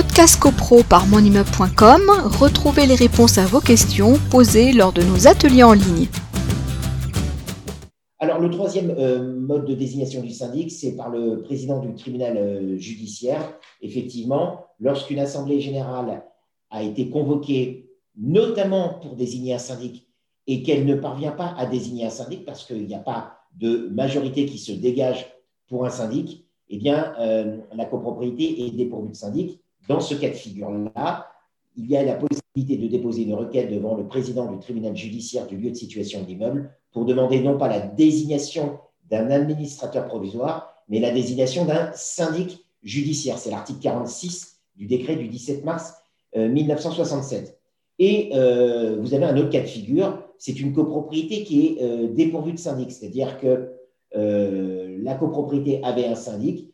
Podcast CoPro par monimmeuble.com, retrouvez les réponses à vos questions posées lors de nos ateliers en ligne. Alors, le troisième euh, mode de désignation du syndic, c'est par le président du tribunal euh, judiciaire. Effectivement, lorsqu'une assemblée générale a été convoquée, notamment pour désigner un syndic, et qu'elle ne parvient pas à désigner un syndic parce qu'il n'y a pas de majorité qui se dégage pour un syndic, eh bien, euh, la copropriété est dépourvue de syndic. Dans ce cas de figure-là, il y a la possibilité de déposer une requête devant le président du tribunal judiciaire du lieu de situation de l'immeuble pour demander non pas la désignation d'un administrateur provisoire, mais la désignation d'un syndic judiciaire. C'est l'article 46 du décret du 17 mars 1967. Euh, Et euh, vous avez un autre cas de figure, c'est une copropriété qui est euh, dépourvue de syndic, c'est-à-dire que la copropriété avait un syndic,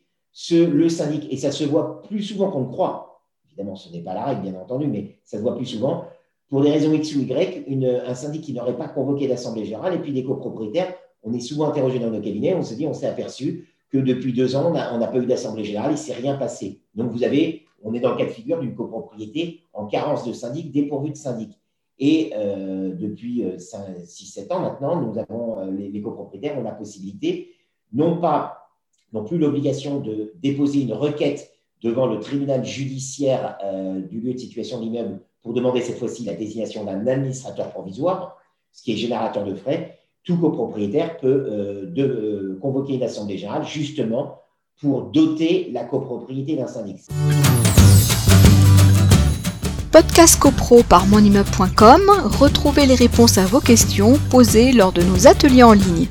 le syndic, et ça se voit plus souvent qu'on ne croit, évidemment ce n'est pas la règle bien entendu, mais ça se voit plus souvent, pour des raisons X ou Y, un syndic qui n'aurait pas convoqué l'Assemblée générale, et puis des copropriétaires, on est souvent interrogé dans nos cabinets, on se dit, on s'est aperçu que depuis deux ans, on n'a pas eu d'Assemblée générale, il ne s'est rien passé. Donc vous avez, on est dans le cas de figure d'une copropriété en carence de syndic, dépourvue de syndic. Et euh, depuis 6-7 euh, ans maintenant, nous avons, euh, les copropriétaires ont la possibilité, non pas n'ont plus l'obligation de déposer une requête devant le tribunal judiciaire euh, du lieu de situation de l'immeuble pour demander cette fois-ci la désignation d'un administrateur provisoire, ce qui est générateur de frais, tout copropriétaire peut euh, euh, convoquer une assemblée générale justement pour doter la copropriété d'un syndic. Podcast CoPro par monimmeuble.com, retrouvez les réponses à vos questions posées lors de nos ateliers en ligne.